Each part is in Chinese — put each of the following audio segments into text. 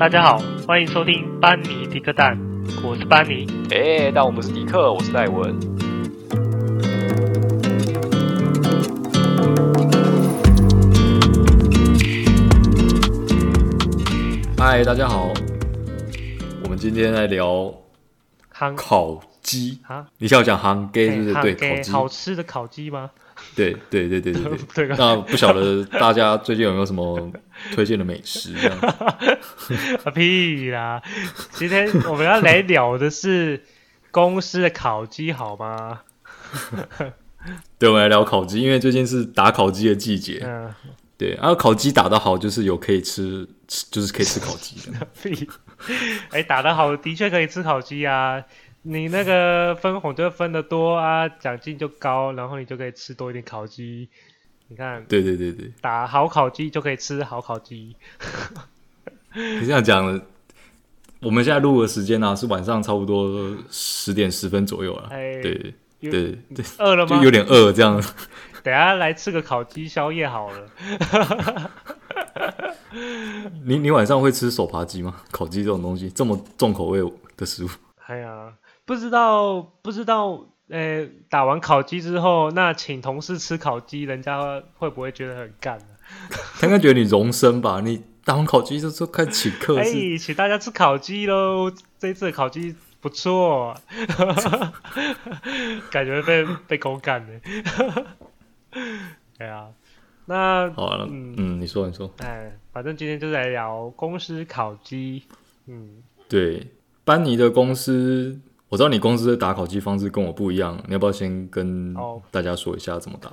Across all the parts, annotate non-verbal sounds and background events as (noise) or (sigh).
大家好，欢迎收听班尼迪克蛋，我是班尼。哎，但我不是迪克，我是戴文。嗨，大家好，我们今天来聊烤鸡啊？你是要讲韩鸡是不是？对，烤鸡，好吃的烤鸡吗？对对对对对对，(laughs) 那不晓得大家最近有没有什么推荐的美食？这样 (laughs) 屁啦！今天我们要来聊的是公司的烤鸡，好吗？(laughs) 对，我们来聊烤鸡，因为最近是打烤鸡的季节。嗯，对，然后烤鸡打得好，就是有可以吃，就是可以吃烤鸡的。屁！哎，打得好，的确可以吃烤鸡啊。你那个分红就分得多啊，奖金就高，然后你就可以吃多一点烤鸡。你看，对对对对，打好烤鸡就可以吃好烤鸡。(laughs) 你这样讲，我们现在录的时间呢、啊、是晚上差不多十点十分左右了。对对对，饿了吗？就有点饿这样。(laughs) 等下来吃个烤鸡宵夜好了。(laughs) 你你晚上会吃手扒鸡吗？烤鸡这种东西这么重口味的食物？哎呀。不知道不知道，诶、欸，打完烤鸡之后，那请同事吃烤鸡，人家会不会觉得很干呢？他应该觉得你荣升吧？你打完烤鸡就说开始请客，哎、欸，请大家吃烤鸡喽！这一次的烤鸡不错，(laughs) 感觉被被狗干呢。(laughs) 对啊，那好了，嗯，嗯，你说你说，哎，反正今天就来聊公司烤鸡，嗯，对，班尼的公司。我知道你公司的打烤鸡方式跟我不一样，你要不要先跟大家说一下怎么打？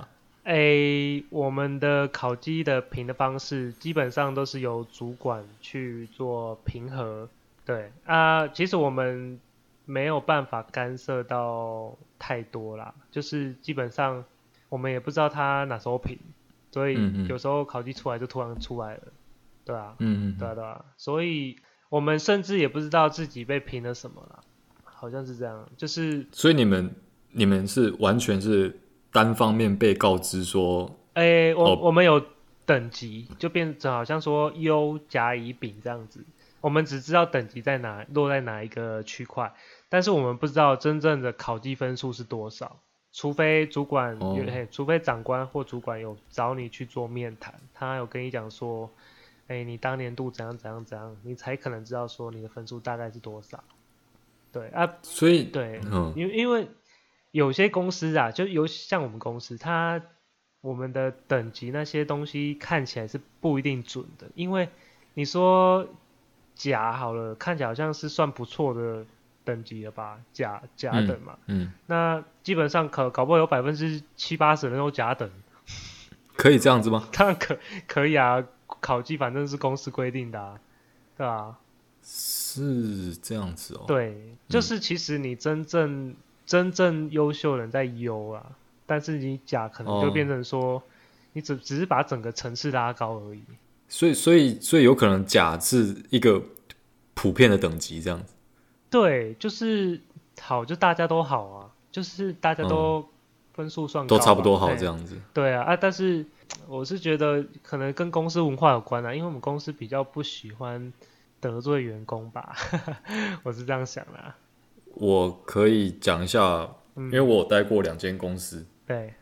诶、oh. 欸，我们的烤鸡的评的方式基本上都是由主管去做评核。对啊，其实我们没有办法干涉到太多啦，就是基本上我们也不知道他哪时候评，所以有时候烤鸡出来就突然出来了，对啊，嗯嗯，对啊对啊，所以我们甚至也不知道自己被评了什么啦。好像是这样，就是所以你们你们是完全是单方面被告知说，哎、欸，我、哦、我们有等级，就变成好像说优甲乙丙这样子，我们只知道等级在哪，落在哪一个区块，但是我们不知道真正的考绩分数是多少，除非主管有、哦，除非长官或主管有找你去做面谈，他有跟你讲说，哎、欸，你当年度怎样怎样怎样，你才可能知道说你的分数大概是多少。对啊，所以对，嗯，因为因为有些公司啊，就尤其像我们公司，它我们的等级那些东西看起来是不一定准的，因为你说甲好了，看起来好像是算不错的等级了吧，甲甲等嘛，嗯，嗯，那基本上可搞不好有百分之七八十的人都甲等，可以这样子吗？(laughs) 当然可可以啊，考绩反正是公司规定的啊，对啊。是这样子哦，对，就是其实你真正、嗯、真正优秀的人在优啊，但是你甲可能就变成说，哦、你只只是把整个层次拉高而已。所以所以所以有可能甲是一个普遍的等级这样子。对，就是好，就大家都好啊，就是大家都分数算、啊嗯、都差不多好这样子。对啊啊，但是 (tsk) 我是觉得可能跟公司文化有关啊，因为我们公司比较不喜欢。得罪员工吧，(laughs) 我是这样想的。我可以讲一下，嗯，因为我有待过两间公司。对。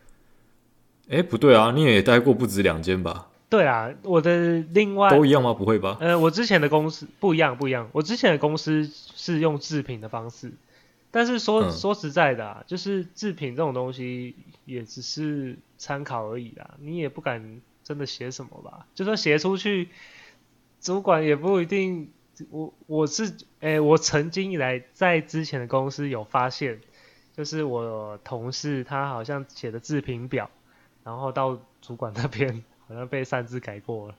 哎，不对啊，你也待过不止两间吧？对啊，我的另外都一样吗？不会吧？呃，我之前的公司不一样，不一样。我之前的公司是用制品的方式，但是说、嗯、说实在的啊，就是制品这种东西也只是参考而已啦，你也不敢真的写什么吧？就说写出去。主管也不一定，我我是诶、欸，我曾经以来在之前的公司有发现，就是我同事他好像写的自评表，然后到主管那边好像被擅自改过了，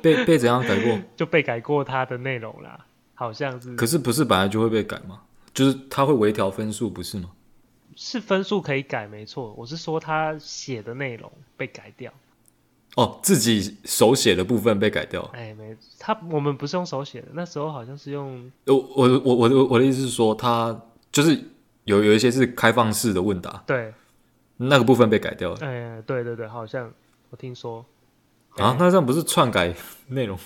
被被怎样改过？(laughs) 就被改过他的内容啦，好像是。可是不是本来就会被改吗？就是他会微调分数，不是吗？是分数可以改，没错。我是说他写的内容被改掉。哦，自己手写的部分被改掉。哎，没，他我们不是用手写的，那时候好像是用。我我我我的我的意思是说，他就是有有一些是开放式的问答，对，那个部分被改掉了。哎，对对对，好像我听说。啊，那这样不是篡改内容？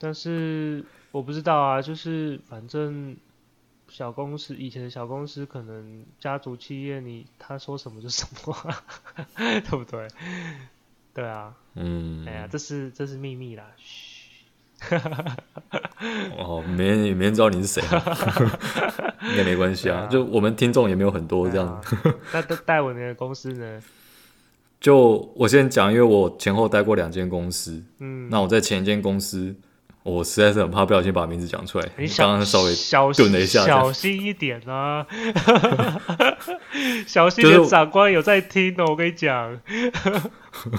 但是我不知道啊，就是反正小公司以前的小公司可能家族企业你，你他说什么就什么，(laughs) 对不对？对啊，嗯，哎呀，这是这是秘密啦，嘘，哦，没人也没人知道你是谁，(laughs) 应该没关系啊，啊，就我们听众也没有很多这样。那都带我的公司呢？就我先讲，因为我前后待过两间公司，嗯，那我在前一间公司。我实在是很怕不小心把名字讲出来。你刚刚稍微顿了一下，小心一点啊！(laughs) 小心点，长官有在听哦，我跟你讲。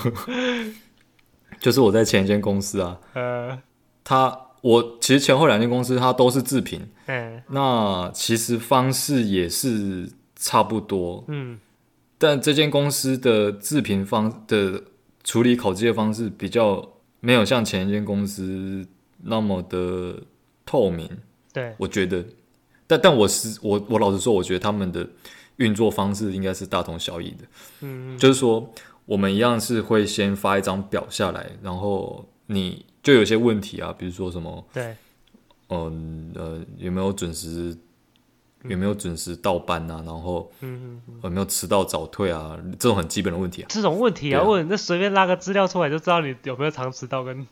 (laughs) 就是我在前一间公司啊，(laughs) 呃，他我其实前后两间公司它都是自评，嗯，那其实方式也是差不多，嗯，但这间公司的自评方的处理考绩的方式比较没有像前一间公司。那么的透明，对，我觉得，但但我是我我老实说，我觉得他们的运作方式应该是大同小异的，嗯，就是说我们一样是会先发一张表下来，然后你就有些问题啊，比如说什么，对，嗯呃有没有准时，有没有准时到班啊，然后嗯有没有迟到早退啊，这种很基本的问题啊，这种问题啊，问那随便拉个资料出来就知道你有没有常迟到跟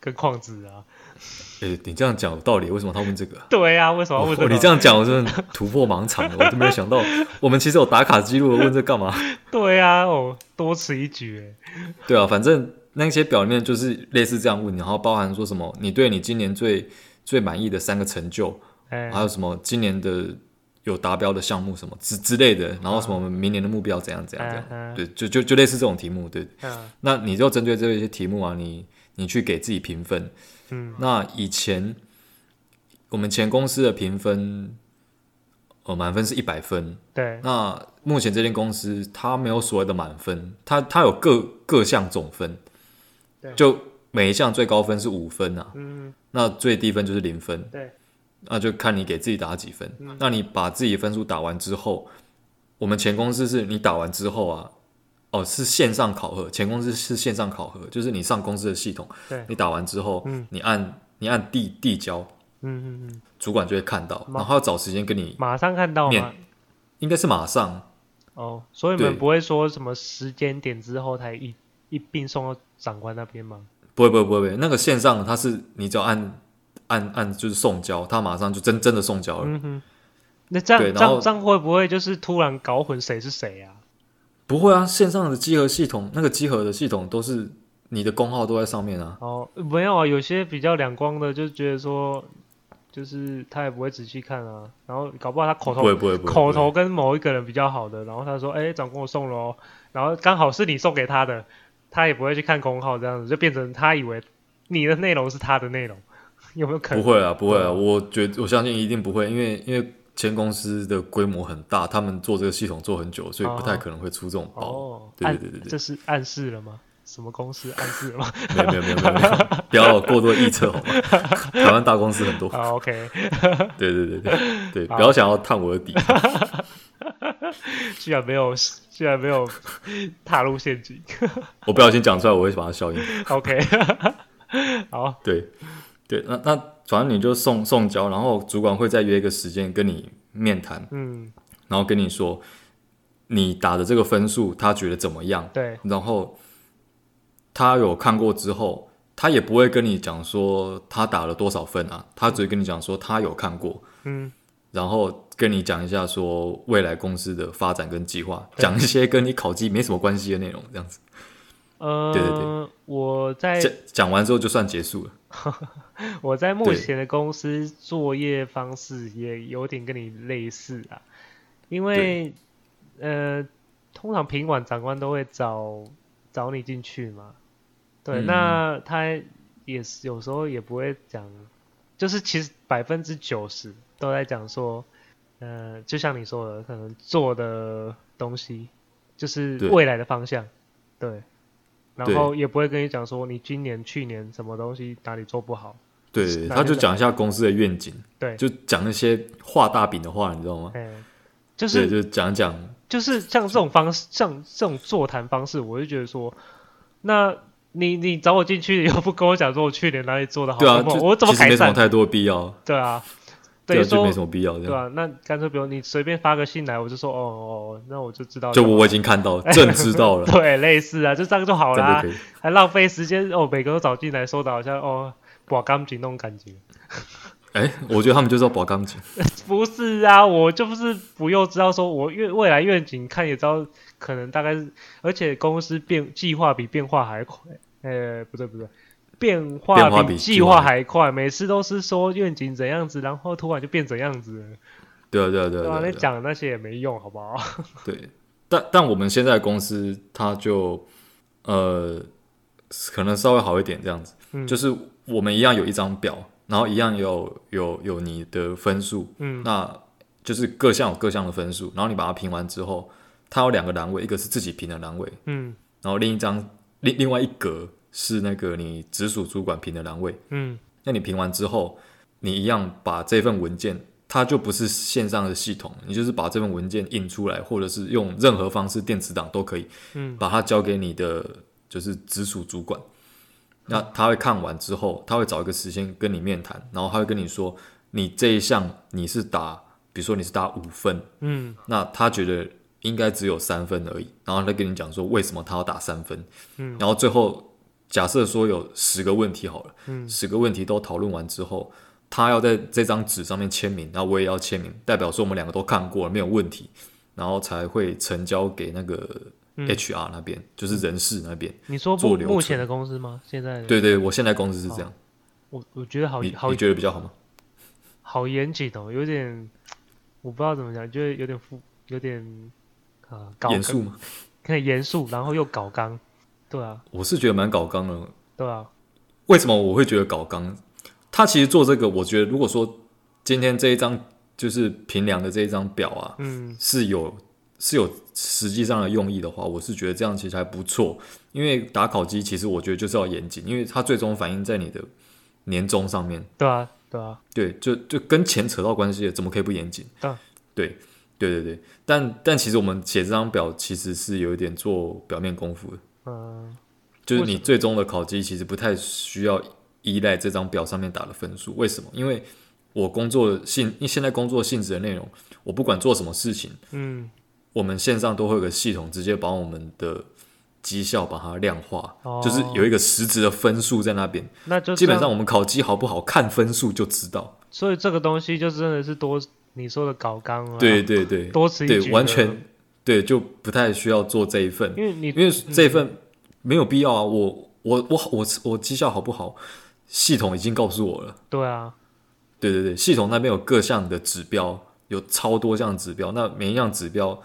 跟矿子啊。诶、欸，你这样讲有道理，为什么他问这个、啊？(laughs) 对呀、啊，为什么要问这个？哦、你这样讲，我真的突破盲场了，我都没有想到，我们其实有打卡记录，问这干嘛？(laughs) 对呀、啊，哦，多此一举，对啊，反正那些表面就是类似这样问，然后包含说什么，你对你今年最最满意的三个成就，欸、还有什么今年的有达标的项目什么之之类的，然后什么我们明年的目标怎样怎样怎样，嗯、对，就就就类似这种题目，对，嗯、那你就针对这些题目啊，你你去给自己评分。嗯，那以前我们前公司的评分，呃，满分是一百分。对。那目前这间公司它没有所谓的满分，它它有各各项总分。对。就每一项最高分是五分啊。嗯。那最低分就是零分。对。那就看你给自己打几分。嗯。那你把自己分数打完之后，我们前公司是你打完之后啊。哦，是线上考核，前公司是线上考核，就是你上公司的系统，对，你打完之后，嗯，你按你按递递交，嗯嗯嗯，主管就会看到，然后要找时间跟你马上看到吗？应该是马上。哦，所以你们不会说什么时间点之后才一一并送到长官那边吗？不会不会不会不会，那个线上他是你只要按按按就是送交，他马上就真真的送交了。嗯哼，那这样这样这样会不会就是突然搞混谁是谁啊？不会啊，线上的集合系统，那个集合的系统都是你的工号都在上面啊。哦，没有啊，有些比较两光的，就觉得说，就是他也不会仔细看啊。然后搞不好他口头口头跟某一个人比较好的，然后他说：“哎，长官我送了哦。”然后刚好是你送给他的，他也不会去看工号，这样子就变成他以为你的内容是他的内容，(laughs) 有没有可能？不会啊，不会啊，我觉得我相信一定不会，因为因为。前公司的规模很大，他们做这个系统做很久，所以不太可能会出这种包。哦，对对对对，这是暗示了吗？什么公司暗示了吗？没有没有没有没有，不要过多臆测好吗？台湾大公司很多。好，(laughs) OK。对对对对对，不要想要探我的底。(laughs) 居然没有，居然没有 (laughs) 踏入陷阱。我不小心讲出来，我会把它消音。OK。好。对对，那那。反正你就送送交，然后主管会再约一个时间跟你面谈，嗯，然后跟你说你打的这个分数他觉得怎么样？对，然后他有看过之后，他也不会跟你讲说他打了多少分啊，他只会跟你讲说他有看过，嗯，然后跟你讲一下说未来公司的发展跟计划，讲一些跟你考绩没什么关系的内容，这样子。呃，对对。对，我在讲讲完之后就算结束了。(laughs) 我在目前的公司作业方式也有点跟你类似啊，因为呃，通常品管长官都会找找你进去嘛，对，嗯、那他也是有时候也不会讲，就是其实百分之九十都在讲说，呃，就像你说的，可能做的东西就是未来的方向，对。对然后也不会跟你讲说你今年、去年什么东西哪里做不好，对，他就讲一下公司的愿景，对，就讲一些画大饼的话，你知道吗？就是就讲讲，就是像这种方式，像这种座谈方式，我就觉得说，那你你找我进去，又不跟我讲说我去年哪里做的好，对啊，我怎么改善？没什么太多必要。对啊。(laughs) 对，就没什么必要，对吧、啊？那干脆比如你随便发个信来，我就说哦哦，那我就知道。就我已经看到，正知道了。对，类似啊，就这样就好了、啊，还浪费时间哦，每个都找进来，说的好像哦，把钢琴那种感觉。哎、欸，我觉得他们就是要保钢琴。(laughs) 不是啊，我就不是不用知道说，我愿未来愿景看也知道，可能大概是，而且公司变计划比变化还快。哎、欸，不对不对。变化比计划还快，每次都是说愿景怎样子，然后突然就变怎样子。对啊对啊对啊，你讲的那些也没用，好不好？对，但但我们现在公司它就呃，可能稍微好一点这样子，嗯、就是我们一样有一张表，然后一样有有有你的分数，嗯，那就是各项有各项的分数，然后你把它评完之后，它有两个栏位，一个是自己评的栏位，嗯，然后另一张另另外一格。是那个你直属主管评的栏位，嗯，那你评完之后，你一样把这份文件，它就不是线上的系统，你就是把这份文件印出来，或者是用任何方式电子档都可以，嗯，把它交给你的就是直属主管，那他会看完之后，他会找一个时间跟你面谈，然后他会跟你说，你这一项你是打，比如说你是打五分，嗯，那他觉得应该只有三分而已，然后他跟你讲说为什么他要打三分，嗯，然后最后。假设说有十个问题好了，嗯，十个问题都讨论完之后，他要在这张纸上面签名，然后我也要签名，代表说我们两个都看过了，没有问题，然后才会呈交给那个 HR 那边，嗯、就是人事那边。你说目目前的公司吗？现在？对对，我现在公司是这样。我我觉得好，你好，你觉得比较好吗？好严谨哦，有点，我不知道怎么讲，觉得有点复，有点啊，严肃吗？(laughs) 可以严肃，然后又搞刚。对啊，我是觉得蛮搞刚的。对啊，为什么我会觉得搞刚？他其实做这个，我觉得如果说今天这一张就是平量的这一张表啊，嗯，是有是有实际上的用意的话，我是觉得这样其实还不错。因为打考机，其实我觉得就是要严谨，因为它最终反映在你的年终上面。对啊，对啊，对，就就跟钱扯到关系的，怎么可以不严谨？对啊，对，对对对。但但其实我们写这张表，其实是有一点做表面功夫的。嗯，就是你最终的考绩其实不太需要依赖这张表上面打的分数。为什么？因为我工作性，因为现在工作性质的内容，我不管做什么事情，嗯，我们线上都会有个系统，直接把我们的绩效把它量化，哦、就是有一个实质的分数在那边。那就基本上我们考绩好不好看分数就知道。所以这个东西就真的是多你说的搞纲了。对对对，多此一举，对，完全。对，就不太需要做这一份，因为你因为这一份没有必要啊。我我我我我绩效好不好？系统已经告诉我了。对啊，对对对，系统那边有各项的指标，有超多项指标。那每一项指标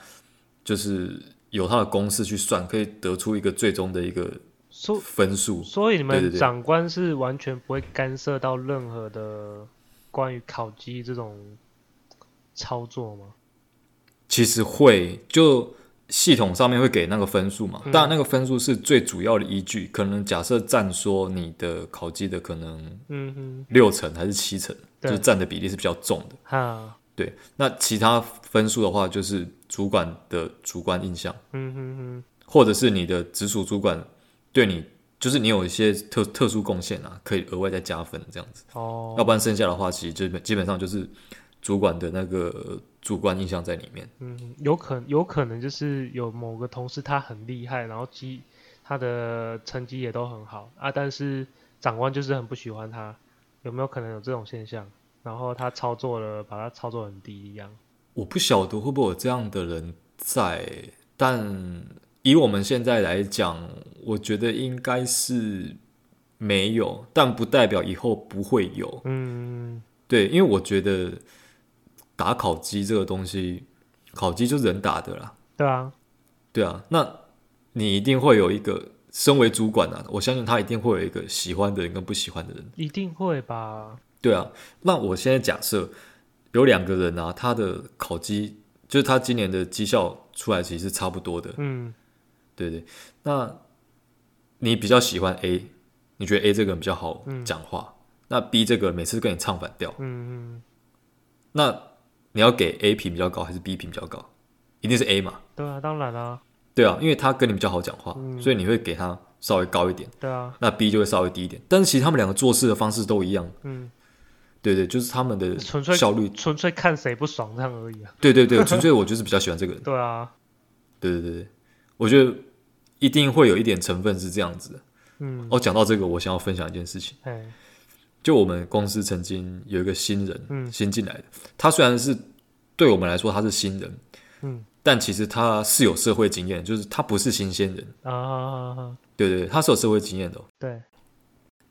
就是有它的公式去算，可以得出一个最终的一个分数。所以你们长官是完全不会干涉到任何的关于考绩这种操作吗？其实会，就系统上面会给那个分数嘛，当然、嗯、那个分数是最主要的依据。可能假设占说你的考绩的可能，嗯六成还是七成，嗯、就占的比例是比较重的。哈对，那其他分数的话，就是主管的主观印象，嗯哼哼，或者是你的直属主管对你，就是你有一些特特殊贡献啊，可以额外再加分这样子。哦，要不然剩下的话，其实就基本上就是主管的那个。主观印象在里面，嗯，有可有可能就是有某个同事他很厉害，然后其他的成绩也都很好啊，但是长官就是很不喜欢他，有没有可能有这种现象？然后他操作了，把他操作很低一样。我不晓得会不会有这样的人在，但以我们现在来讲，我觉得应该是没有，但不代表以后不会有。嗯，对，因为我觉得。打烤鸡这个东西，考绩就是人打的啦。对啊，对啊，那你一定会有一个身为主管啊，我相信他一定会有一个喜欢的人跟不喜欢的人。一定会吧？对啊，那我现在假设有两个人啊，他的考绩就是他今年的绩效出来其实是差不多的。嗯，对对，那你比较喜欢 A，你觉得 A 这个人比较好讲话，嗯、那 B 这个每次跟你唱反调。嗯嗯，那。你要给 A 评比较高还是 B 评比较高？一定是 A 嘛？对啊，当然啦、啊。对啊，因为他跟你比较好讲话，嗯、所以你会给他稍微高一点。对啊，那 B 就会稍微低一点。但是其实他们两个做事的方式都一样。嗯，对对，就是他们的效率纯粹看谁不爽这样而已啊。对对对，纯粹我就是比较喜欢这个人。(laughs) 对啊，对对对，我觉得一定会有一点成分是这样子的。嗯，哦，讲到这个，我想要分享一件事情。就我们公司曾经有一个新人，嗯，新进来的，他虽然是对我们来说他是新人，嗯。但其实他是有社会经验，就是他不是新鲜人啊。对对，他是有社会经验的。对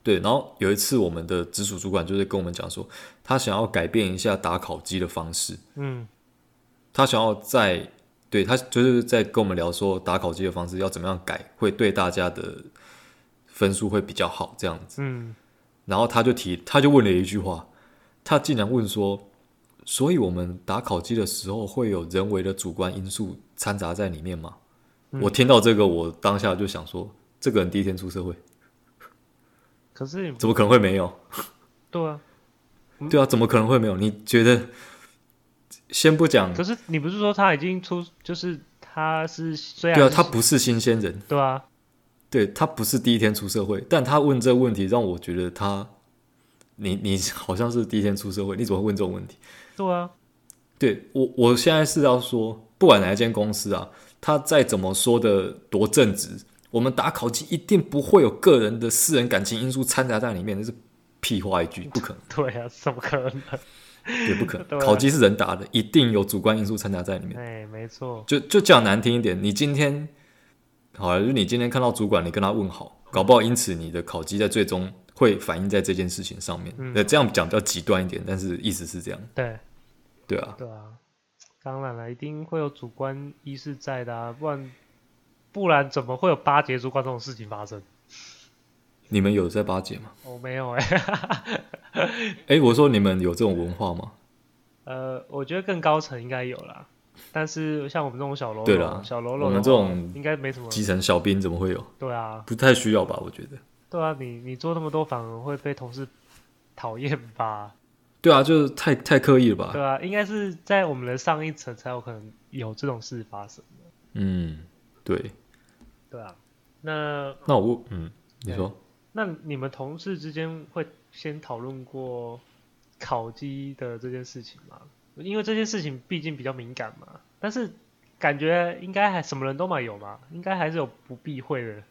对，然后有一次我们的直属主管就是跟我们讲说，他想要改变一下打烤鸡的方式。嗯，他想要在对他就是在跟我们聊说打烤鸡的方式要怎么样改，会对大家的分数会比较好这样子。嗯，然后他就提，他就问了一句话，他竟然问说。所以，我们打烤鸡的时候会有人为的主观因素掺杂在里面吗？嗯、我听到这个，我当下就想说，这个人第一天出社会，可是怎么可能会没有？对啊，对啊，怎么可能会没有？你觉得？先不讲，可是你不是说他已经出，就是他是虽然对啊，他不是新鲜人，对啊，对他不是第一天出社会，但他问这个问题让我觉得他，你你好像是第一天出社会，你怎么会问这种问题？对啊，对我我现在是要说，不管哪一间公司啊，他再怎么说的多正直，我们打考绩一定不会有个人的私人感情因素掺杂在里面，那是屁话一句，不可能。(laughs) 对啊，怎么可能？(laughs) 也不可能。啊、考绩是人打的，一定有主观因素掺杂在里面。哎，没错。就就讲难听一点，你今天好了，就你今天看到主管，你跟他问好，搞不好因此你的考绩在最终。会反映在这件事情上面，那、嗯、这样讲比较极端一点，但是意思是这样。对，对啊，对啊，当然了，一定会有主观意识在的啊，不然不然怎么会有巴结主管这种事情发生？你们有在巴结吗？我没有哎、欸。哎、欸，我说你们有这种文化吗？呃，我觉得更高层应该有啦，但是像我们这种小喽啰，对啦，小喽啰，我们这种应该没什么基层小兵怎么会有？对啊，不太需要吧？我觉得。对啊，你你做那么多反而会被同事讨厌吧？对啊，就是太太刻意了吧？对啊，应该是在我们的上一层才有可能有这种事发生。嗯，对。对啊，那那我嗯，你说，那你们同事之间会先讨论过烤鸡的这件事情吗？因为这件事情毕竟比较敏感嘛。但是感觉应该还什么人都嘛有嘛，应该还是有不避讳的。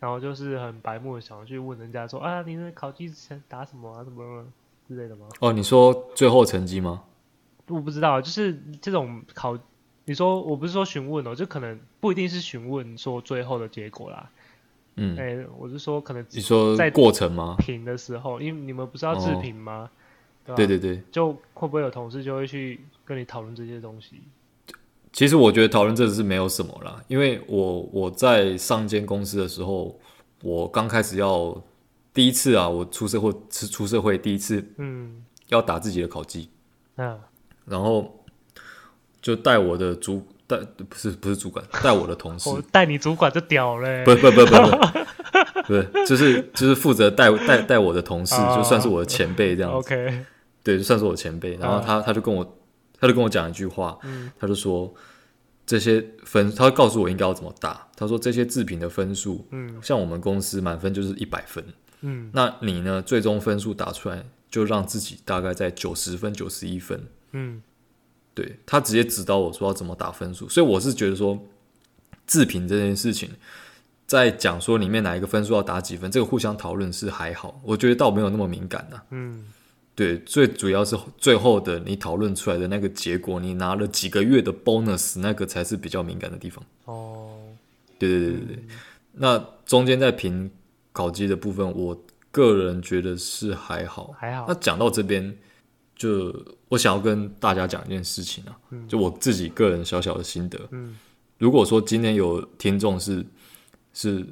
然后就是很白目的想要去问人家说啊，你的考级之前打什么啊，什么之类的吗？哦，你说最后成绩吗？我不知道，就是这种考，你说我不是说询问哦，就可能不一定是询问说最后的结果啦。嗯，哎，我是说可能你说在过程吗？评的时候，因为你们不是要自评吗？哦对，对对对，就会不会有同事就会去跟你讨论这些东西？其实我觉得讨论这是没有什么啦，因为我我在上间公司的时候，我刚开始要第一次啊，我出社会是出社会第一次，嗯，要打自己的考绩，嗯，然后就带我的主带不是不是主管带我的同事，(laughs) 带你主管就屌嘞，不不不不不，不是就是就是负责带带带我的同事，(laughs) 就算是我的前辈这样子，OK，对，就算是我前辈，然后他他就跟我。他就跟我讲一句话，嗯、他就说这些分，他告诉我应该要怎么打。他说这些自评的分数，嗯，像我们公司满分就是一百分，嗯，那你呢，最终分数打出来就让自己大概在九十分、九十一分，嗯，对，他直接指导我说要怎么打分数。所以我是觉得说自评这件事情，在讲说里面哪一个分数要打几分，这个互相讨论是还好，我觉得倒没有那么敏感的、啊，嗯。对，最主要是最后的你讨论出来的那个结果，你拿了几个月的 bonus，那个才是比较敏感的地方。哦，对对对对对。嗯、那中间在评考绩的部分，我个人觉得是还好，还好。那讲到这边，就我想要跟大家讲一件事情啊，嗯、就我自己个人小小的心得。嗯，如果说今天有听众是是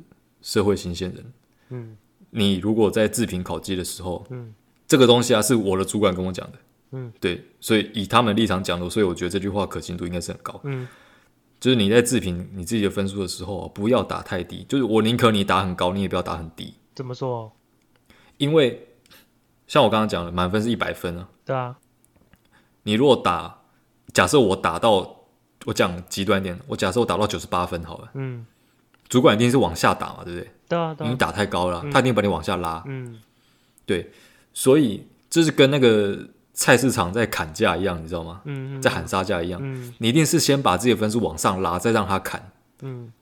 社会新鲜人，嗯，你如果在自评考绩的时候，嗯。这个东西啊，是我的主管跟我讲的，嗯，对，所以以他们立场讲的，所以我觉得这句话可信度应该是很高，嗯，就是你在自评你自己的分数的时候，不要打太低，就是我宁可你打很高，你也不要打很低。怎么说？因为像我刚刚讲的，满分是一百分啊，对啊，你如果打，假设我打到我讲极端一点，我假设我打到九十八分好了，嗯，主管一定是往下打嘛，对不对？对啊，对啊，你打太高了，嗯、他一定把你往下拉，嗯，对，所以就是跟那个菜市场在砍价一样，你知道吗？嗯，在喊杀价一样，嗯，你一定是先把自己的分数往上拉，再让他砍，嗯，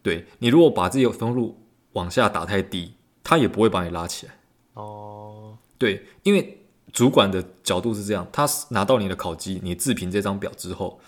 对，你如果把自己的分数往下打太低，他也不会把你拉起来，哦，对，因为。主管的角度是这样，他拿到你的考绩，你自评这张表之后，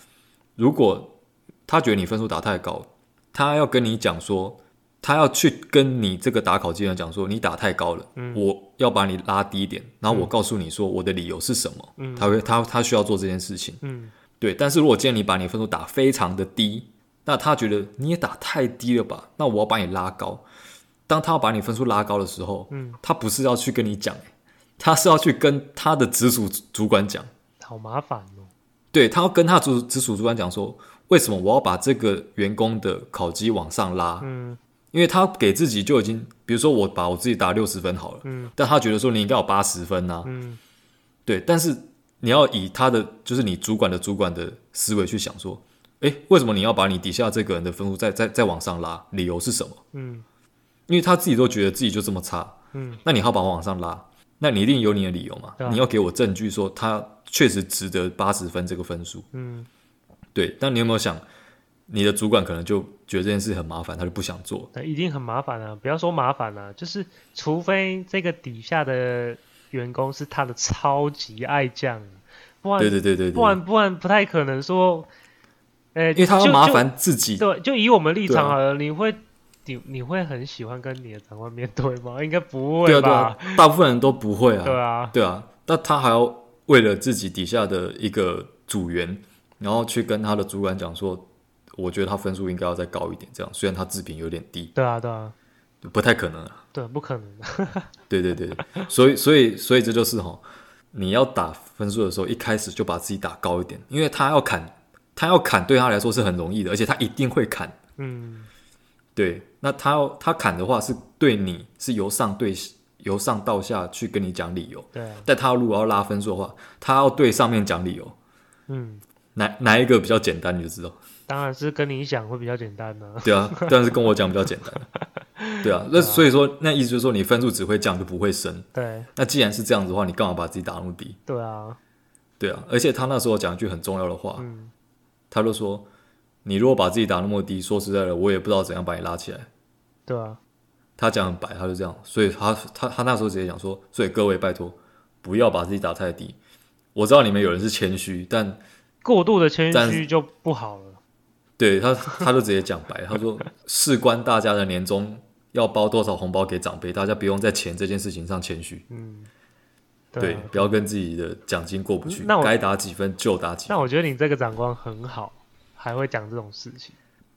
如果他觉得你分数打太高，他要跟你讲说，他要去跟你这个打考绩的人讲说，你打太高了，嗯，我要把你拉低一点，然后我告诉你说我的理由是什么，嗯，他会他他需要做这件事情，嗯，对。但是如果今天你把你的分数打非常的低，那他觉得你也打太低了吧，那我要把你拉高。当他要把你分数拉高的时候，嗯，他不是要去跟你讲。他是要去跟他的直属主管讲，好麻烦哦。对，他要跟他直直属主管讲说，为什么我要把这个员工的考绩往上拉？嗯，因为他给自己就已经，比如说我把我自己打六十分好了，嗯，但他觉得说你应该有八十分呐，嗯，对，但是你要以他的就是你主管的主管的思维去想说，诶，为什么你要把你底下这个人的分数再再再往上拉？理由是什么？嗯，因为他自己都觉得自己就这么差，嗯，那你要把我往上拉？那你一定有你的理由嘛？啊、你要给我证据说他确实值得八十分这个分数。嗯，对。但你有没有想，你的主管可能就觉得这件事很麻烦，他就不想做。那一定很麻烦啊！不要说麻烦啊，就是除非这个底下的员工是他的超级爱将，不然对对对对，不然不然不太可能说，呃，因为他要麻烦自己。对，就以我们立场好了，啊、你会。你你会很喜欢跟你的长官面对吗？(laughs) 应该不会吧？对啊，对啊，大部分人都不会啊。对啊，对啊。那他还要为了自己底下的一个组员，然后去跟他的主管讲说，我觉得他分数应该要再高一点。这样，虽然他自评有点低。对啊，对啊，不太可能啊。对，不可能。(laughs) 对对对，所以所以所以这就是哈，你要打分数的时候，一开始就把自己打高一点，因为他要砍，他要砍对他来说是很容易的，而且他一定会砍。嗯。对，那他要他砍的话是对你是由上对由上到下去跟你讲理由。对、啊，但他如果要拉分数的话，他要对上面讲理由。嗯，哪哪一个比较简单你就知道。当然是跟你讲会比较简单呢、啊。对啊，当然是跟我讲比较简单。(laughs) 对啊，那所以说那意思就是说你分数只会降就不会升。对，那既然是这样子的话，你干嘛把自己打那么低？对啊，对啊，而且他那时候讲一句很重要的话，嗯、他就说。你如果把自己打那么低，说实在的，我也不知道怎样把你拉起来。对啊，他讲很白，他就这样，所以他他他那时候直接讲说，所以各位拜托，不要把自己打太低。我知道你们有人是谦虚，但过度的谦虚就不好了。对他，他就直接讲白，他说事关大家的年终要包多少红包给长辈，大家不用在钱这件事情上谦虚。嗯，对，对，不要跟自己的奖金过不去，那我该打几分就打几分。那我觉得你这个长官很好。还会讲这种事情，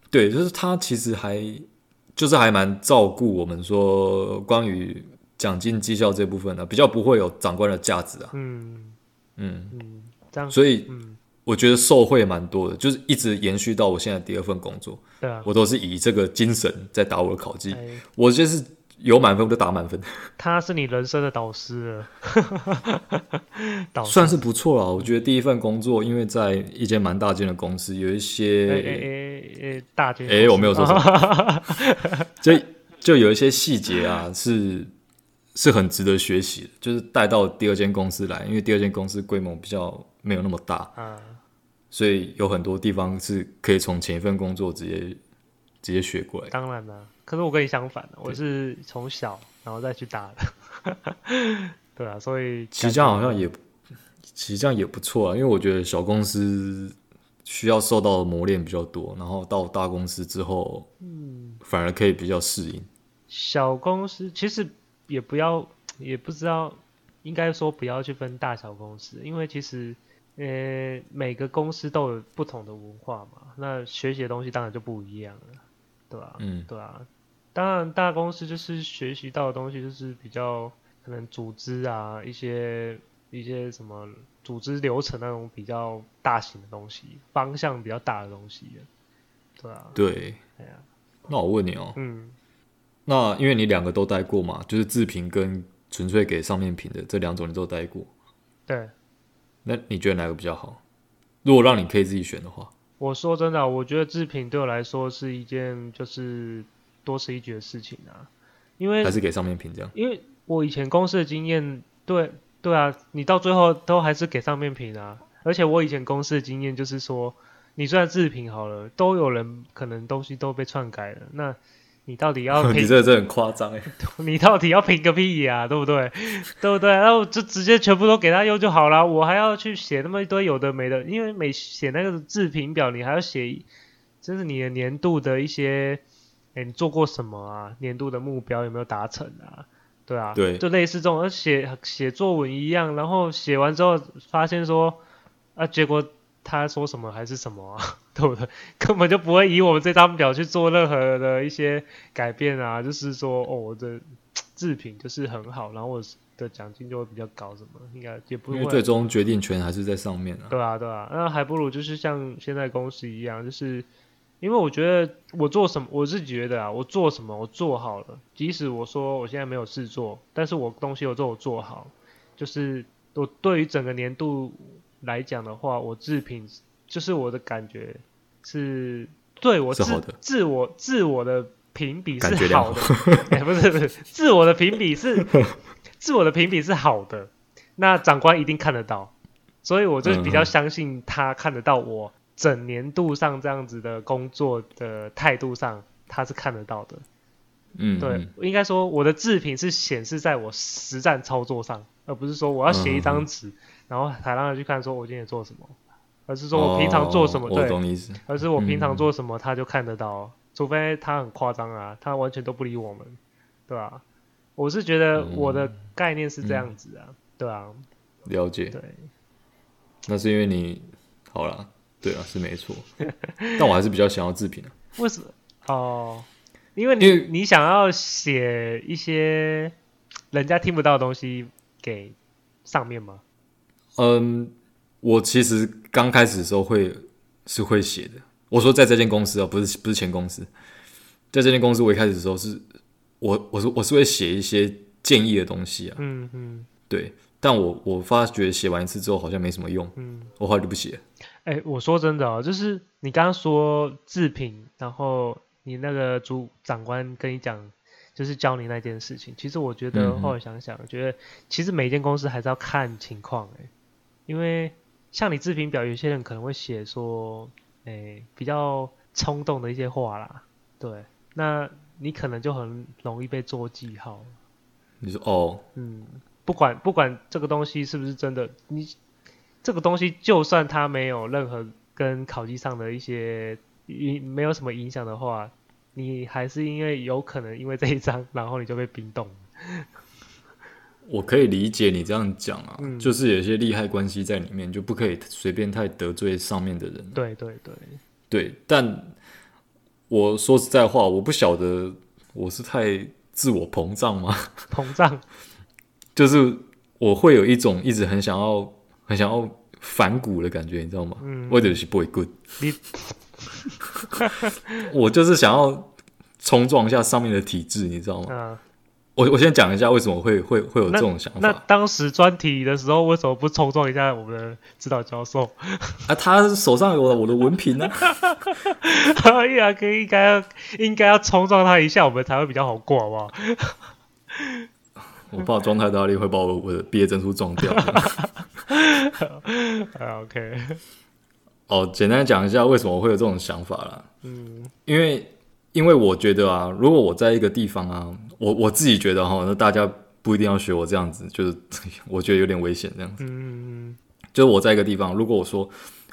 对，就是他其实还就是还蛮照顾我们说关于奖金绩效这部分的，比较不会有长官的架子啊。嗯嗯嗯，这样，所以嗯，我觉得受惠蛮多的，就是一直延续到我现在第二份工作，对啊，我都是以这个精神在打我的考绩，欸、我就是。有满分我就打满分，他是你人生的导师了，(laughs) 导师。算是不错了。我觉得第一份工作，因为在一间蛮大间的公司，有一些大间，诶我没有说什么，(laughs) 就就有一些细节啊，是是很值得学习的。就是带到第二间公司来，因为第二间公司规模比较没有那么大，啊，所以有很多地方是可以从前一份工作直接直接学过来。当然了。可是我跟你相反，我是从小然后再去打的，(laughs) 对啊，所以其实这样好像也，其实这样也不错啊，因为我觉得小公司需要受到的磨练比较多，然后到大公司之后，嗯，反而可以比较适应。小公司其实也不要，也不知道，应该说不要去分大小公司，因为其实呃每个公司都有不同的文化嘛，那学习的东西当然就不一样了，对吧、啊？嗯，对啊。当然，大公司就是学习到的东西，就是比较可能组织啊，一些一些什么组织流程那种比较大型的东西，方向比较大的东西，对啊。对，对啊。那我问你哦，嗯，那因为你两个都待过嘛，就是自评跟纯粹给上面评的这两种你都待过，对。那你觉得哪个比较好？如果让你可以自己选的话，我说真的，我觉得制品对我来说是一件就是多此一举的事情啊，因为还是给上面评这样，因为我以前公司的经验，对对啊，你到最后都还是给上面评啊，而且我以前公司的经验就是说，你虽然制品好了，都有人可能东西都被篡改了，那。你到底要 (laughs) 评？你这这很夸张哎！(laughs) 你到底要评个屁呀、啊，对不对？对不对？然后就直接全部都给他用就好了，我还要去写那么一堆有的没的，因为每写那个自评表，你还要写，就是你的年度的一些，哎，你做过什么啊？年度的目标有没有达成啊？对啊，对，就类似这种，写写作文一样，然后写完之后发现说，啊，结果。他说什么还是什么啊，(laughs) 对不对？根本就不会以我们这张表去做任何的一些改变啊。就是说，哦，我的制品就是很好，然后我的奖金就会比较高，什么应该也不会。因为最终决定权还是在上面啊。对啊，对啊，那还不如就是像现在公司一样，就是因为我觉得我做什么，我是觉得啊，我做什么我做好了，即使我说我现在没有事做，但是我东西有做我做好，就是我对于整个年度。来讲的话，我制品就是我的感觉是对我自自我自我的评比是好。的，欸、(laughs) 不是不是，自我的评比是自我的评比是好的，那长官一定看得到，所以我就比较相信他看得到我整年度上这样子的工作的态度上，他是看得到的。嗯，对，应该说我的制品是显示在我实战操作上，而不是说我要写一张纸。嗯然后才让他去看，说我今天做什么，而是说我平常做什么，对，而是我平常做什么，他就看得到，除非他很夸张啊，他完全都不理我们，对吧？我是觉得我的概念是这样子啊，对啊，了解，对，那是因为你好了，对啊，是没错，但我还是比较想要自评啊，为什么？哦，因为你你想要写一些人家听不到的东西给上面吗？嗯，我其实刚开始的时候会是会写的。我说在这间公司啊，不是不是前公司，在这间公司我一开始的时候是，我我是我是会写一些建议的东西啊。嗯嗯，对。但我我发觉写完一次之后好像没什么用。嗯，我后来就不写。哎、欸，我说真的啊，就是你刚刚说制品，然后你那个主长官跟你讲，就是教你那件事情。其实我觉得后来想想，觉得其实每一间公司还是要看情况、欸。哎。因为像你自评表，有些人可能会写说，诶、欸，比较冲动的一些话啦，对，那你可能就很容易被做记号。你说哦，嗯，不管不管这个东西是不是真的，你这个东西就算它没有任何跟考绩上的一些影，没有什么影响的话，你还是因为有可能因为这一张，然后你就被冰冻。我可以理解你这样讲啊，嗯、就是有些利害关系在里面，就不可以随便太得罪上面的人。对对对，对。但我说实在话，我不晓得我是太自我膨胀吗？膨胀，(laughs) 就是我会有一种一直很想要、很想要反骨的感觉，你知道吗？嗯。或者是 boy good。你，(laughs) 我就是想要冲撞一下上面的体制，你知道吗？嗯我我先讲一下为什么会会会有这种想法。那，那当时专题的时候，为什么不冲撞一下我们的指导教授？(laughs) 啊，他手上有我的文凭呢。可以啊，可以，应该要应该要冲撞他一下，我们才会比较好过，好不好？(laughs) 我怕撞太大力会把我我的毕业证书撞掉。(laughs) OK。哦，简单讲一下为什么我会有这种想法啦。嗯，因为。因为我觉得啊，如果我在一个地方啊，我我自己觉得哈，那大家不一定要学我这样子，就是 (laughs) 我觉得有点危险这样子。嗯，就是我在一个地方，如果我说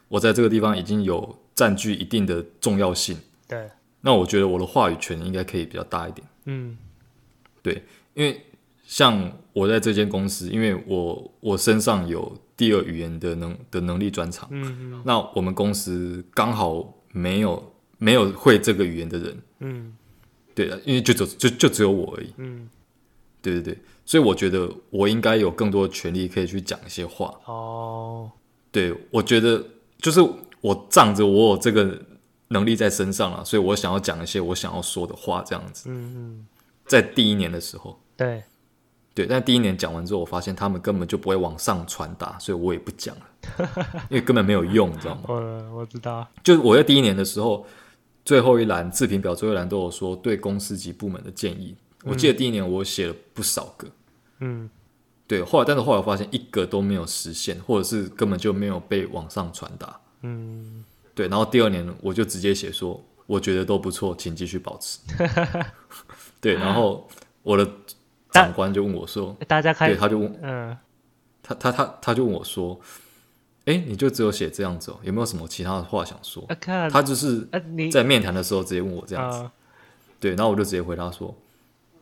我在这个地方已经有占据一定的重要性，对，那我觉得我的话语权应该可以比较大一点。嗯，对，因为像我在这间公司，因为我我身上有第二语言的能的能力专长，嗯嗯，那我们公司刚好没有。没有会这个语言的人，嗯，对啊，因为就只就就只有我而已，嗯，对对对，所以我觉得我应该有更多的权利可以去讲一些话，哦，对，我觉得就是我仗着我有这个能力在身上了，所以我想要讲一些我想要说的话，这样子，嗯嗯，在第一年的时候，对，对，但第一年讲完之后，我发现他们根本就不会往上传达，所以我也不讲了，(laughs) 因为根本没有用，你知道吗？我我知道，就是我在第一年的时候，最后一栏自评表最后一栏都有说对公司及部门的建议。我记得第一年我写了不少个，嗯，对，后来但是后来我发现一个都没有实现，或者是根本就没有被往上传达，嗯，对，然后第二年我就直接写说，我觉得都不错，请继续保持，(laughs) 对，然后我的。长官就问我说：“大家开，对，他就问，嗯，他他他他就问我说，哎、欸，你就只有写这样子哦，有没有什么其他的话想说？他就是在面谈的时候直接问我这样子，对，然后我就直接回答说，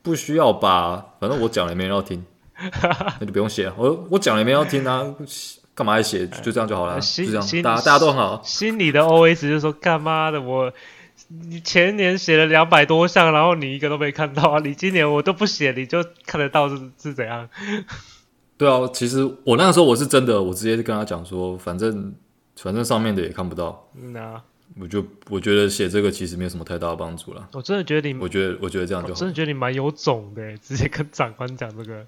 不需要吧，反正我讲了也没人要听，(laughs) 那就不用写了。我我讲了也没人要听啊，干嘛还写？就这样就好了，就这样，大家大家都很好。心里的 OS 就是说，干嘛的我。”你前年写了两百多项，然后你一个都没看到啊！你今年我都不写，你就看得到是是怎样？对啊，其实我那个时候我是真的，我直接就跟他讲说，反正反正上面的也看不到。嗯啊，我就我觉得写这个其实没有什么太大的帮助了。我真的觉得你，我觉得我觉得这样就好。我真的觉得你蛮有种的，直接跟长官讲这个。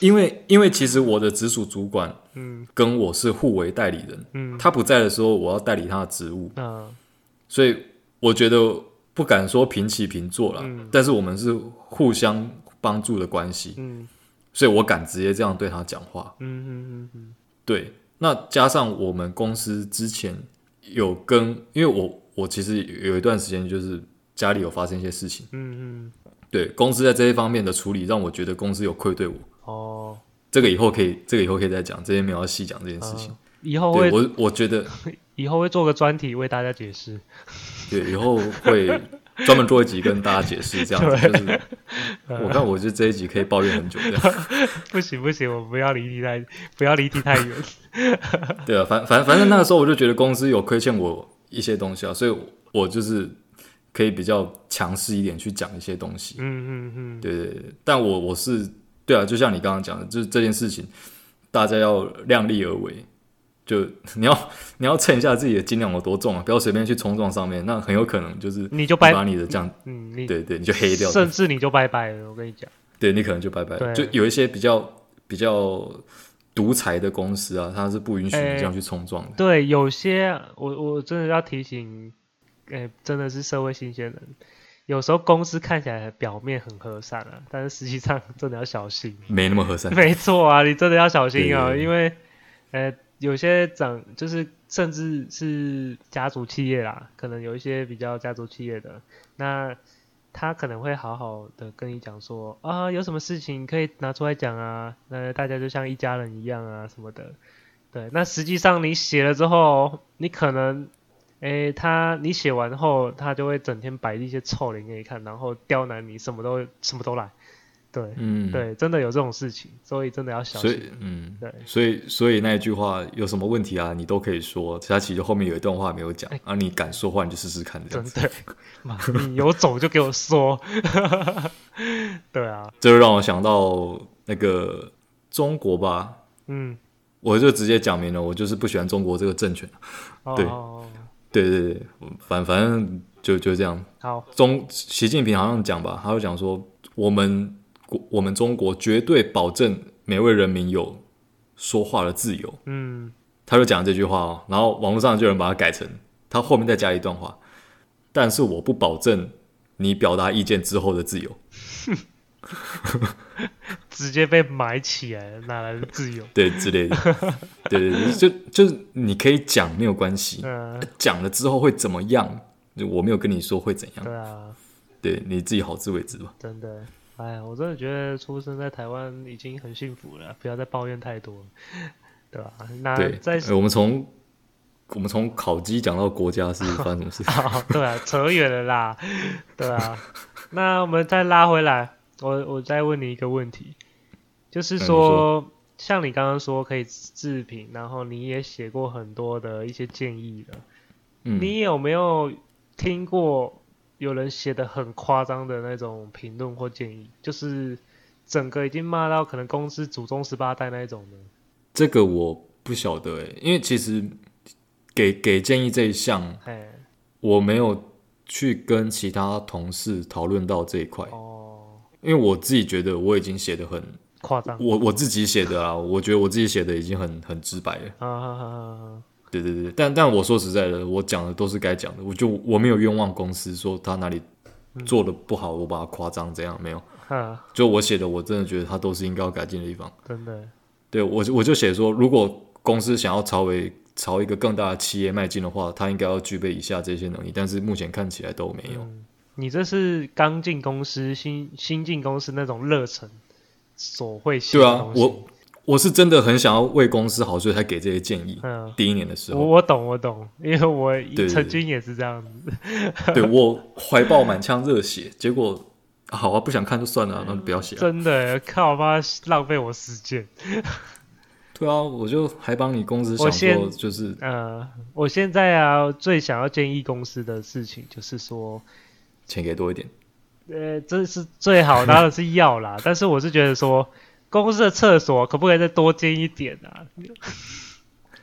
因为因为其实我的直属主管，嗯，跟我是互为代理人，嗯，他不在的时候，我要代理他的职务，嗯，所以。我觉得不敢说平起平坐了，嗯、但是我们是互相帮助的关系，嗯、所以我敢直接这样对他讲话。嗯嗯嗯嗯，对。那加上我们公司之前有跟，因为我我其实有一段时间就是家里有发生一些事情，嗯嗯，对，公司在这一方面的处理让我觉得公司有愧对我。哦，这个以后可以，这个以后可以再讲，这边没有要细讲这件事情。呃、以后会我我觉得 (laughs) 以后会做个专题为大家解释。对，以后会专门做一集跟大家解释这样子。(laughs) 就是 (laughs) 我看，我就这一集可以抱怨很久这样。(laughs) 不行不行，我不要离题太，不要离题太远。对啊，反反反正那个时候我就觉得公司有亏欠我一些东西啊，所以我就是可以比较强势一点去讲一些东西。嗯嗯嗯，对对对。但我我是对啊，就像你刚刚讲的，就是这件事情，大家要量力而为。就你要你要称一下自己的斤两有多重啊，不要随便去冲撞上面，那很有可能就是你就掰把你的这样，嗯，你对对，你就黑掉，甚至你就拜拜了。我跟你讲，对你可能就拜拜了。就有一些比较比较独裁的公司啊，它是不允许你这样去冲撞的。欸、对，有些我我真的要提醒，哎、欸，真的是社会新鲜人，有时候公司看起来表面很和善啊，但是实际上真的要小心，没那么和善。(laughs) 没错啊，你真的要小心啊，因为，呃、欸。有些长就是甚至是家族企业啦，可能有一些比较家族企业的，那他可能会好好的跟你讲说啊，有什么事情可以拿出来讲啊，那大家就像一家人一样啊什么的。对，那实际上你写了之后，你可能，诶、他你写完后，他就会整天摆一些臭脸给你看，然后刁难你，什么都什么都来。对，嗯，对，真的有这种事情，所以真的要小心。所以，嗯，对，所以，所以那一句话有什么问题啊？你都可以说。其他其实后面有一段话没有讲，欸、啊，你敢说话你就试试看，这样子。真的，你有种就给我说。(laughs) 对啊，这就让我想到那个中国吧。嗯，我就直接讲明了，我就是不喜欢中国这个政权。对，哦、对对对，反反正就就这样。好，中习近平好像讲吧，他就讲说我们。我们中国绝对保证每位人民有说话的自由。嗯，他就讲这句话哦，然后网络上就有人把它改成他后面再加一段话，但是我不保证你表达意见之后的自由。(laughs) 直接被埋起来了，哪来的自由？对，之类的。对对对，就就是你可以讲没有关系，嗯，讲了之后会怎么样？我没有跟你说会怎样。对啊，对，你自己好自为之吧。真的。哎呀，我真的觉得出生在台湾已经很幸福了，不要再抱怨太多，对吧？那对，在我们从我们从烤鸡讲到国家是发生什么事？(laughs) 对啊，扯远了啦，对啊。那我们再拉回来，我我再问你一个问题，就是说，说像你刚刚说可以自评，然后你也写过很多的一些建议的，嗯，你有没有听过？有人写的很夸张的那种评论或建议，就是整个已经骂到可能公司祖宗十八代那一种的。这个我不晓得诶，因为其实给给建议这一项，嘿我没有去跟其他同事讨论到这一块。哦，因为我自己觉得我已经写的很夸张。我我自己写的啊，我觉得我自己写的已经很很直白了。啊啊啊啊！对对对，但但我说实在的，我讲的都是该讲的，我就我没有冤枉公司说他哪里做的不好，嗯、我把它夸张这样没有。啊、就我写的，我真的觉得他都是应该要改进的地方。真的。对我我就写说，如果公司想要朝为朝一个更大的企业迈进的话，他应该要具备以下这些能力，但是目前看起来都没有。嗯、你这是刚进公司新新进公司那种热忱所会写的。对啊，我。我是真的很想要为公司好，所以才给这些建议。嗯，第一年的时候，我我懂我懂，因为我曾经也是这样子。对，我 (laughs) 怀抱满腔热血，结果好啊，不想看就算了，那就不要写。真的，靠我爸浪费我时间。对啊，我就还帮你公司想说，就是呃，我现在啊，最想要建议公司的事情就是说，钱给多一点。呃，这是最好，当然是要啦。(laughs) 但是我是觉得说。公司的厕所可不可以再多建一点啊？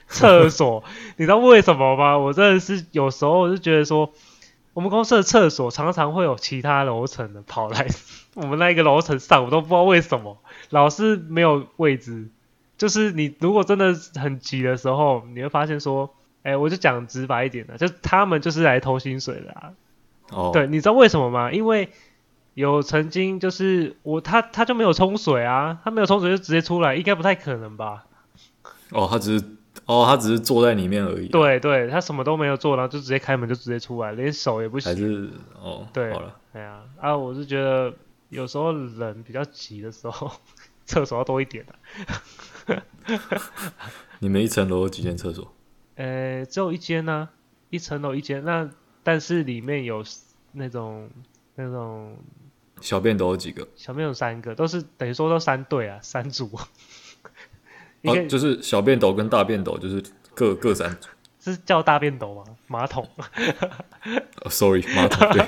厕所，你知道为什么吗？我真的是有时候我就觉得说，我们公司的厕所常常会有其他楼层的跑来我们那一个楼层上，我都不知道为什么，老是没有位置。就是你如果真的很急的时候，你会发现说，哎、欸，我就讲直白一点的，就他们就是来偷薪水的啊。哦，对，你知道为什么吗？因为。有曾经就是我他他就没有冲水啊，他没有冲水就直接出来，应该不太可能吧？哦，他只是哦，他只是坐在里面而已。对对，他什么都没有做，然后就直接开门就直接出来，连手也不洗。还是哦，对，好了，哎呀啊，我是觉得有时候人比较急的时候，(laughs) 厕所要多一点的。(laughs) (laughs) 你们一层楼有几间厕所？呃，只有一间呢、啊，一层楼一间。那但是里面有那种那种。小便斗有几个？小便有三个，都是等于说都三对啊，三组。哦，就是小便斗跟大便斗，就是各各三组。是叫大便斗吗？马桶。哦，sorry，马桶对。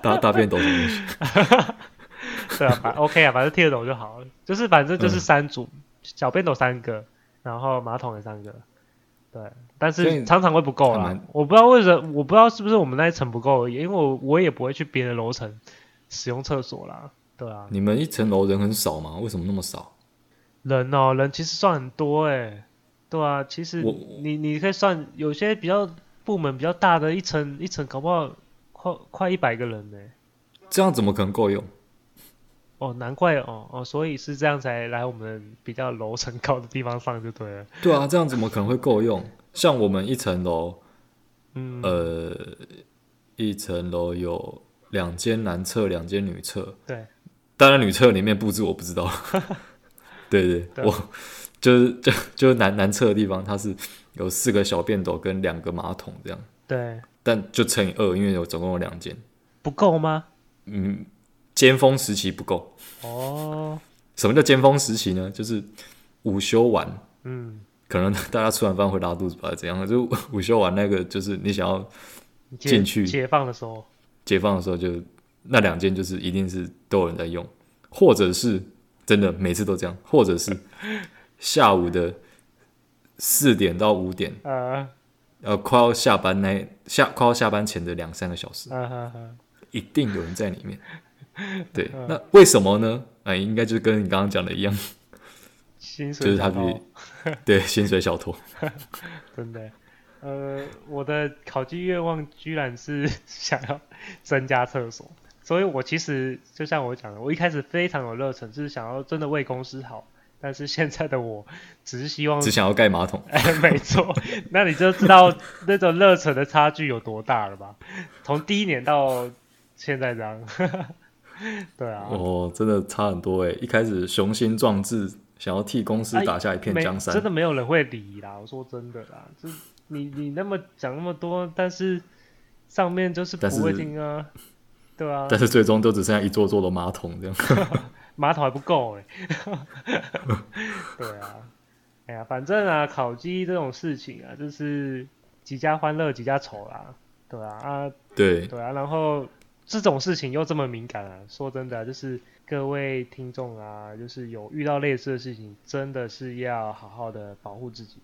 大大便斗什么东西？对啊，反 OK 啊，反正听得懂就好了。就是反正就是三组，嗯、小便斗三个，然后马桶也三个。对，但是常常会不够啦。我不知道为什么，我不知道是不是我们那一层不够而已，因为我我也不会去别的楼层。使用厕所啦，对啊。你们一层楼人很少吗？为什么那么少？人哦，人其实算很多哎，对啊。其实你你可以算，有些比较部门比较大的一层一层，搞不好快快一百个人呢。这样怎么可能够用？哦，难怪哦哦，所以是这样才来我们比较楼层高的地方上就对了。对啊，这样怎么可能会够用？像我们一层楼，嗯呃，一层楼有。两间男厕，两间女厕。对，当然女厕里面布置我不知道。(laughs) 对，对对，我就是就就是男男厕的地方，它是有四个小便斗跟两个马桶这样。对，但就乘以二，因为有总共有两间。不够吗？嗯，尖峰时期不够。哦。什么叫尖峰时期呢？就是午休完，嗯，可能大家吃完饭会拉肚子吧，怎样？就午休完那个，就是你想要进去解放的时候。解放的时候就那两件就是一定是都有人在用，或者是真的每次都这样，或者是 (laughs) 下午的四点到五点，呃，呃，快要下班那下快要下班前的两三个小时，一定有人在里面。(laughs) 对，那为什么呢？哎，应该就是跟你刚刚讲的一样，就是他比 (laughs) 对薪水小偷，真的。呃，我的考绩愿望居然是 (laughs) 想要增加厕所，所以我其实就像我讲的，我一开始非常有热忱，就是想要真的为公司好。但是现在的我只是希望只想要盖马桶，(laughs) 哎，没错，那你就知道那种热忱的差距有多大了吧？从第一年到现在这样，(laughs) 对啊，哦，真的差很多哎！一开始雄心壮志，想要替公司打下一片江山，真的没有人会理啦。我说真的啦，就。你你那么讲那么多，但是上面就是不会听啊，对啊。但是最终都只剩下一座座的马桶这样，(laughs) 马桶还不够哎。(laughs) 对啊，哎呀，反正啊，烤鸡这种事情啊，就是几家欢乐几家愁啦，对啊啊，对对啊，然后这种事情又这么敏感啊，说真的啊，就是各位听众啊，就是有遇到类似的事情，真的是要好好的保护自己，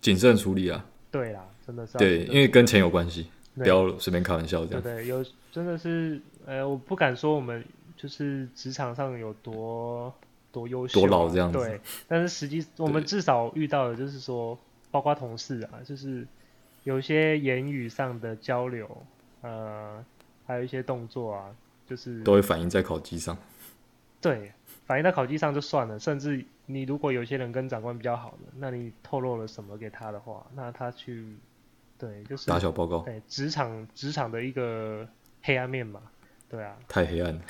谨慎处理啊。对啦，真的是对，因为跟钱有关系，不要随便开玩笑这样。对对，有真的是，呃，我不敢说我们就是职场上有多多优秀、多老这样子。对，但是实际我们至少遇到的就是说，包括同事啊，就是有一些言语上的交流，呃，还有一些动作啊，就是都会反映在考绩上。对，反映到考绩上就算了，甚至你如果有些人跟长官比较好的，那你透露了什么给他的话，那他去，对，就是打小报告，对，职场职场的一个黑暗面嘛。对啊，太黑暗了，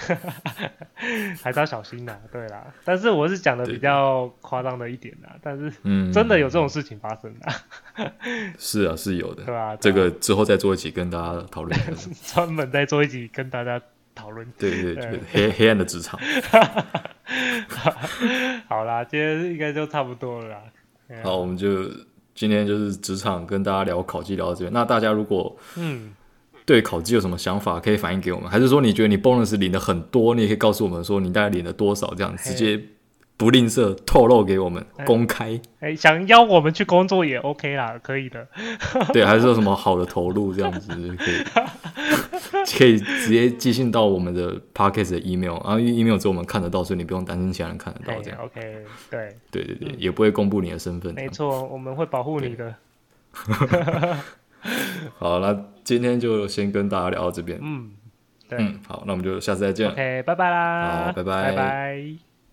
(laughs) 还是要小心呐。对啦，但是我是讲的比较夸张的一点啦，但是真的有这种事情发生的。(laughs) 是啊，是有的。对啊，这个之后再做一集跟大家讨论。(laughs) 专门再做一集跟大家讨论。对对对，黑黑暗的职场。(laughs) 好啦，今天应该就差不多了啦。好，我们就今天就是职场跟大家聊考绩聊到这边。那大家如果嗯。对考绩有什么想法可以反映给我们？还是说你觉得你 bonus 领的很多，你也可以告诉我们说你大概领了多少，这样直接不吝啬透露给我们，公开。哎，想邀我们去工作也 OK 啦，可以的。(laughs) 对，还是有什么好的投入这样子可以，可以直接寄信到我们的 Podcast 的 email，然后 email 只有我们看得到，所以你不用担心其他人看得到这样。OK，对，对对对，嗯、也不会公布你的身份。没错，我们会保护你的。(laughs) 好，那今天就先跟大家聊到这边。嗯，对，嗯，好，那我们就下次再见。OK，拜拜啦。好，拜拜，拜拜。